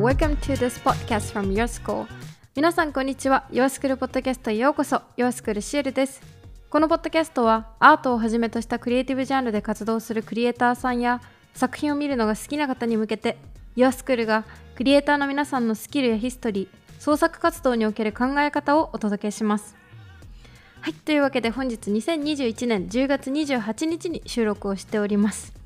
welcome to this podcast from Your School. 皆さんこんにちは。Your School ポッドキャストへようこそ。Your School シエルです。このポッドキャストはアートをはじめとしたクリエイティブジャンルで活動するクリエイターさんや作品を見るのが好きな方に向けて Your School がクリエイターの皆さんのスキルやヒストリー創作活動における考え方をお届けします。はいというわけで本日2021年10月28日に収録をしております。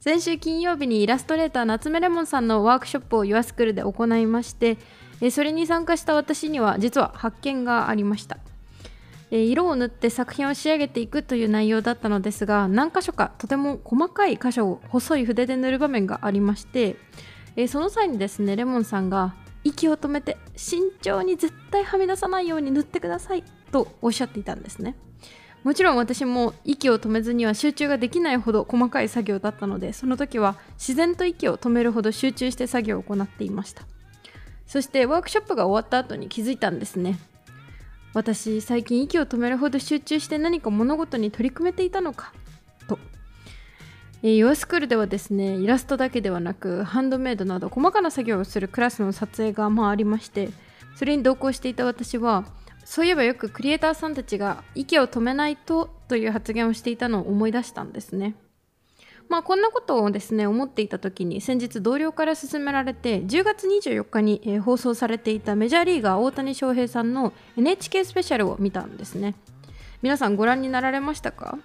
先週金曜日にイラストレーター夏目レモンさんのワークショップを YourSchool で行いましてそれに参加した私には実は発見がありました。色を塗って作品を仕上げていくという内容だったのですが何箇所かとても細かい箇所を細い筆で塗る場面がありましてその際にですねレモンさんが息を止めて慎重に絶対はみ出さないように塗ってくださいとおっしゃっていたんですね。もちろん私も息を止めずには集中ができないほど細かい作業だったのでその時は自然と息を止めるほど集中して作業を行っていました。そしてワークショップが終わった後に気づいたんですね。私最近息を止めるほど集中して何か物事に取り組めていたのか？と。えー、ヨアスクールではですねイラストだけではなくハンドメイドなど細かな作業をするクラスの撮影がまあありましてそれに同行していた私はそういえばよくクリエイターさんたちが息を止めないとという発言をしていたのを思い出したんですね。まあこんなことをですね思っていた時に先日同僚から勧められて10月24日に、え、放送されていたメジャーリーガー大谷翔平さんの NHK スペシャルを見たんですね。皆さんご覧になられましたか？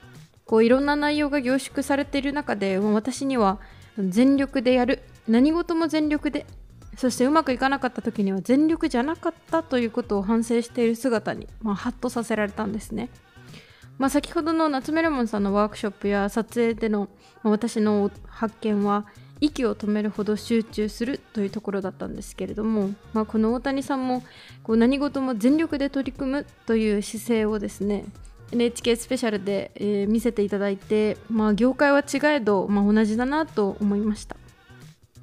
こういろんな内容が凝縮されている中でもう私には全力でやる何事も全力でそしてうまくいかなかった時には全力じゃなかったということを反省している姿に、まあ、ハッとさせられたんですね。まあ、先ほどの夏メレモンさんのワークショップや撮影での、まあ、私の発見は息を止めるほど集中するというところだったんですけれども、まあ、この大谷さんもこう何事も全力で取り組むという姿勢をですね NHK スペシャルで、えー、見せていただいて、まあ、業界は違えど、まあ、同じだなと思いました。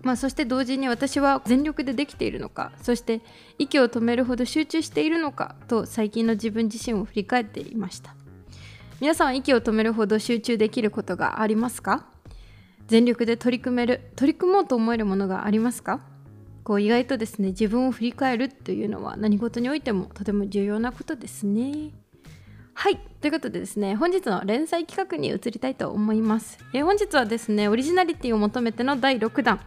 まあ、そして同時に私は全力でできているのかそして息を止めるほど集中しているのかと最近の自分自身を振り返っていました。皆さんは息を止めるほど集中できることがありますか？全力で取り組める取り組もうと思えるものがありますか？こう意外とですね自分を振り返るというのは何事においてもとても重要なことですね。はいということでですね本日の連載企画に移りたいと思います。え本日はですねオリジナリティを求めての第6弾。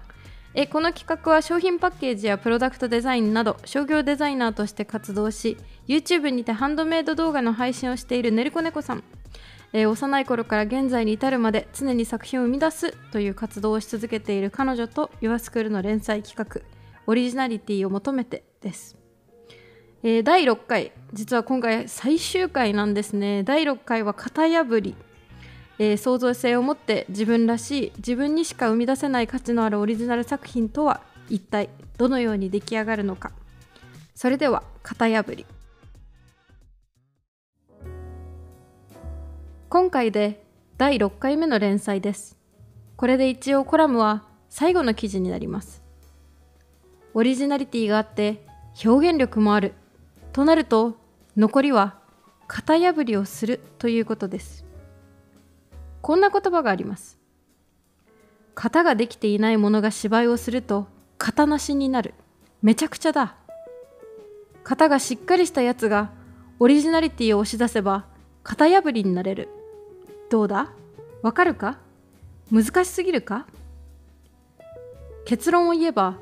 えこの企画は商品パッケージやプロダクトデザインなど商業デザイナーとして活動し YouTube にてハンドメイド動画の配信をしているねるこねこさん、え幼い頃から現在に至るまで常に作品を生み出すという活動をし続けている彼女と YourSchool の連載企画オリジナリティを求めてです、えー、第6回。実は今回最終回なんですね。第6回は型破り。えー、創造性を持って自分らしい自分にしか生み出せない価値のあるオリジナル作品とは一体どのように出来上がるのか。それでは型破り。今回で第6回目の連載です。これで一応コラムは最後の記事になります。オリジナリティがあって表現力もある。となると残りは型破りをするということです。こんな言葉があります。型ができていないものが芝居をすると型なしになる。めちゃくちゃだ。型がしっかりしたやつがオリジナリティを押し出せば型破りになれる。どうだ？わかるか？難しすぎるか？結論を言えば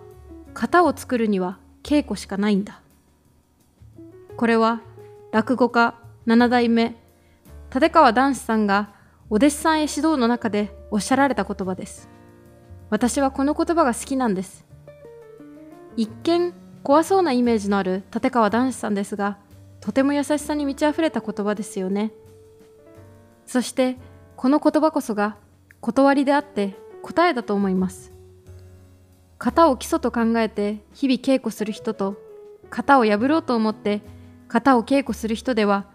型を作るには稽古しかないんだ。これは落語家七代目立川談志さんがお弟子さんへ指導の中でおっしゃられた言葉です。私はこの言葉が好きなんです。一見怖そうなイメージのある立川談志さんですが、とても優しさに満ち溢れた言葉ですよね。そしてこの言葉こそが断りであって答えだと思います。型を基礎と考えて日々稽古する人と型を破ろうと思って型を稽古する人では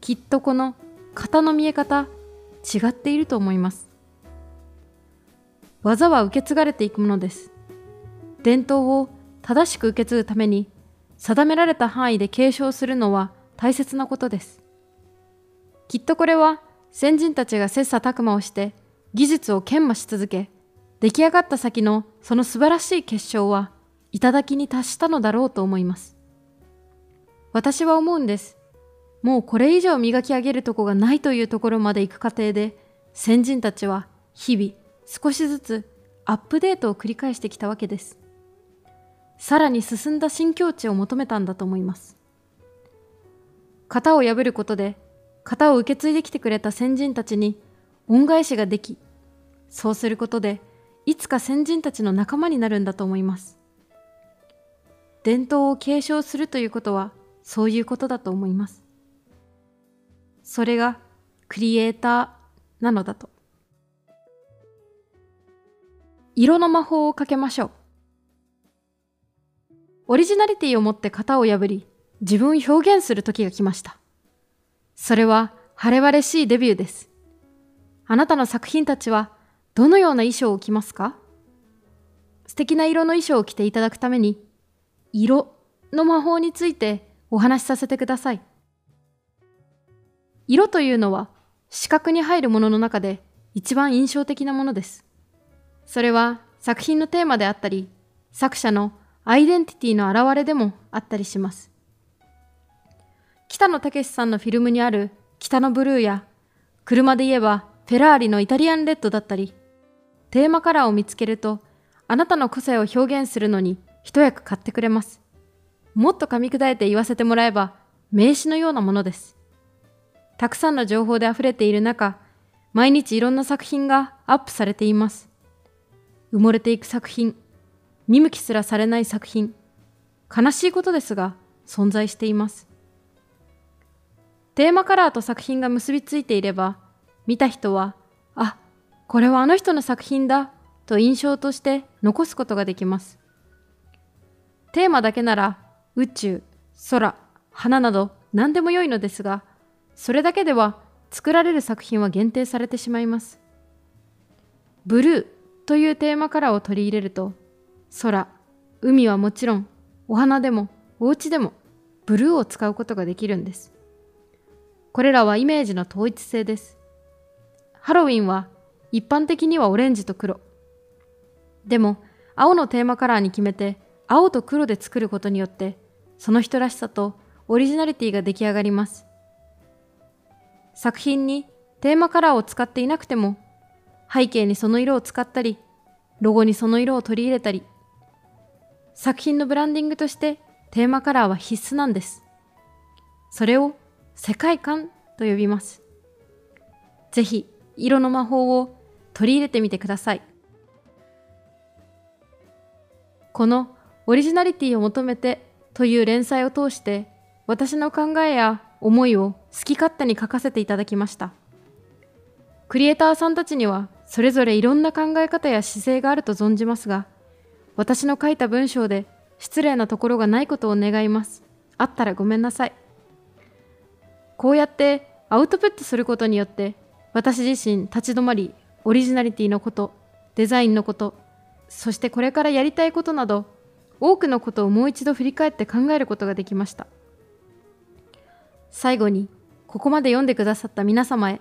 きっとこの型の見え方違っていると思います技は受け継がれていくものです伝統を正しく受け継ぐために定められた範囲で継承するのは大切なことですきっとこれは先人たちが切磋琢磨をして技術を研磨し続け出来上がった先のその素晴らしい結晶は頂に達したのだろうと思います。私は思うんです。もうこれ以上磨き上げるとこがないというところまで行く過程で、先人たちは日々少しずつアップデートを繰り返してきたわけです。さらに進んだ新境地を求めたんだと思います。型を破ることで、型を受け継いできてくれた先人たちに恩返しができ、そうすることで、いつか先人たちの仲間になるんだと思います。伝統を継承するということは、そういうことだと思います。それが、クリエイターなのだと。色の魔法をかけましょう。オリジナリティを持って型を破り、自分を表現する時が来ました。それは晴れ晴れしいデビューです。あなたの作品たちはどのような衣装を着ますか？素敵な色の衣装を着ていただくために、色の魔法についてお話しさせてください。色というのは視覚に入るものの中で一番印象的なものです。それは作品のテーマであったり、作者のアイデンティティの表れでもあったりします。北野武さんのフィルムにある北のブルーや、車で言えばフェラーリのイタリアンレッドだったり、テーマカラーを見つけると、あなたの個性を表現するのに一役買ってくれます。もっと噛み砕いて言わせてもらえば、名詞のようなものです。たくさんの情報で溢れている中、毎日いろんな作品がアップされています。埋もれていく作品、見向きすらされない作品、悲しいことですが、存在しています。テーマカラーと作品が結びついていれば、見た人は、あ、これはあの人の作品だ、と印象として残すことができます。テーマだけなら、宇宙、空、花など何でも良いのですが、それだけでは作られる作品は限定されてしまいます。ブルーというテーマカラーを取り入れると、空、海はもちろん、お花でもお家でもブルーを使うことができるんです。これらはイメージの統一性です。ハロウィンは一般的にはオレンジと黒。でも、青のテーマカラーに決めて、青と黒で作ることによって、その人らしさとオリジナリティが出来上がります。作品にテーマカラーを使っていなくても、背景にその色を使ったり、ロゴにその色を取り入れたり、作品のブランディングとしてテーマカラーは必須なんです。それを世界観と呼びます。ぜひ、色の魔法を取り入れてみてください。このオリジナリティを求めてという連載を通して私の考えや思いを好き勝手に書かせていただきました。クリエイターさんたちにはそれぞれいろんな考え方や姿勢があると存じますが、私の書いた文章で失礼なところがないことを願います。あったらごめんなさい。こうやってアウトプットすることによって私自身立ち止まりオリジナリティのことデザインのことそしてこれからやりたいことなど多くのことをもう一度振り返って考えることができました最後にここまで読んでくださった皆様へ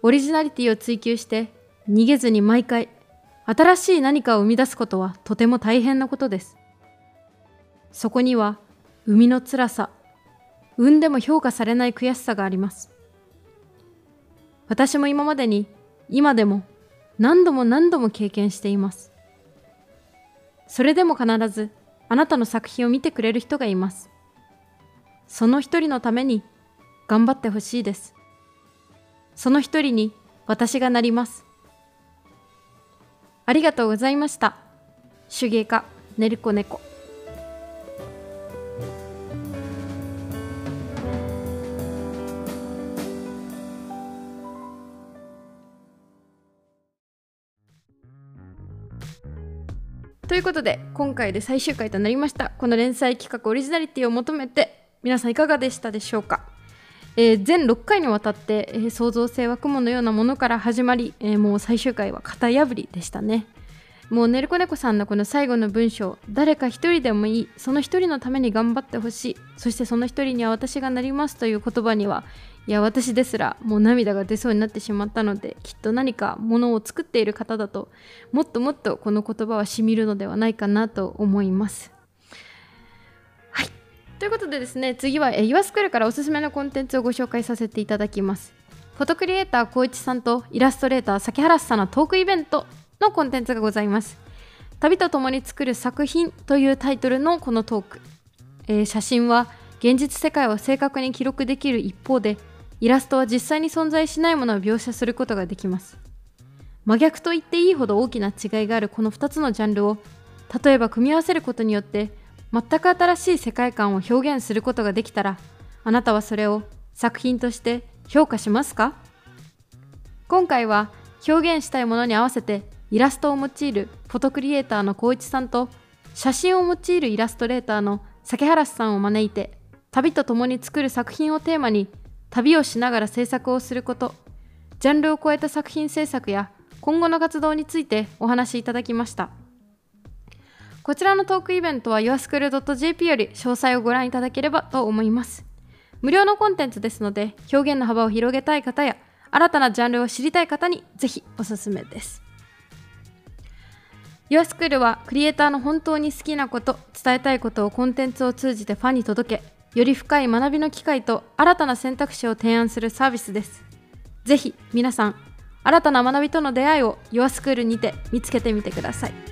オリジナリティを追求して逃げずに毎回新しい何かを生み出すことはとても大変なことです。そこには生みの辛さ、産んでも評価されない悔しさがあります。私も今までに今でも何度も何度も経験しています。それでも必ずあなたの作品を見てくれる人がいます。その一人のために頑張ってほしいです。その一人に私がなります。ありがとうございました。手芸家、ねるこ猫。ということで今回で最終回となりましたこの連載企画オリジナリティを求めて皆さんいかがでしたでしょうか？えー、全6回にわたって、えー、創造性は雲のようなものから始まり、えー、もう最終回は型破りでしたね。もうねるこねこさんのこの最後の文章誰か一人でもいいその一人のために頑張ってほしいそしてその一人には私がなりますという言葉にはいや私ですらもう涙が出そうになってしまったのできっと何かものを作っている方だともっともっとこの言葉はしみるのではないかなと思います。ということでですね次は YourSchool からおすすめのコンテンツをご紹介させていただきます。フォトクリエイター光一さんとイラストレーター崎原さんのトークイベントのコンテンツがございます。旅と共に作る作品というタイトルのこのトーク、えー、写真は現実世界を正確に記録できる一方でイラストは実際に存在しないものを描写することができます。真逆と言っていいほど大きな違いがあるこの2つのジャンルを例えば組み合わせることによって全く新しい世界観を表現することができたらあなたはそれを作品として評価しますか？今回は表現したいものに合わせてイラストを用いるフォトクリエイターの光一さんと写真を用いるイラストレーターの酒原さんを招いて旅と共に作る作品をテーマに旅をしながら制作をすること。ジャンルを超えた作品制作や今後の活動についてお話しいただきました。こちらのトークイベントは yourschool.jp より詳細をご覧いただければと思います。無料のコンテンツですので表現の幅を広げたい方や新たなジャンルを知りたい方にぜひおすすめです。YourSchool はクリエイターの本当に好きなこと伝えたいことをコンテンツを通じてファンに届けより深い学びの機会と新たな選択肢を提案するサービスです。ぜひ皆さん新たな学びとの出会いを YourSchool にて見つけてみてください。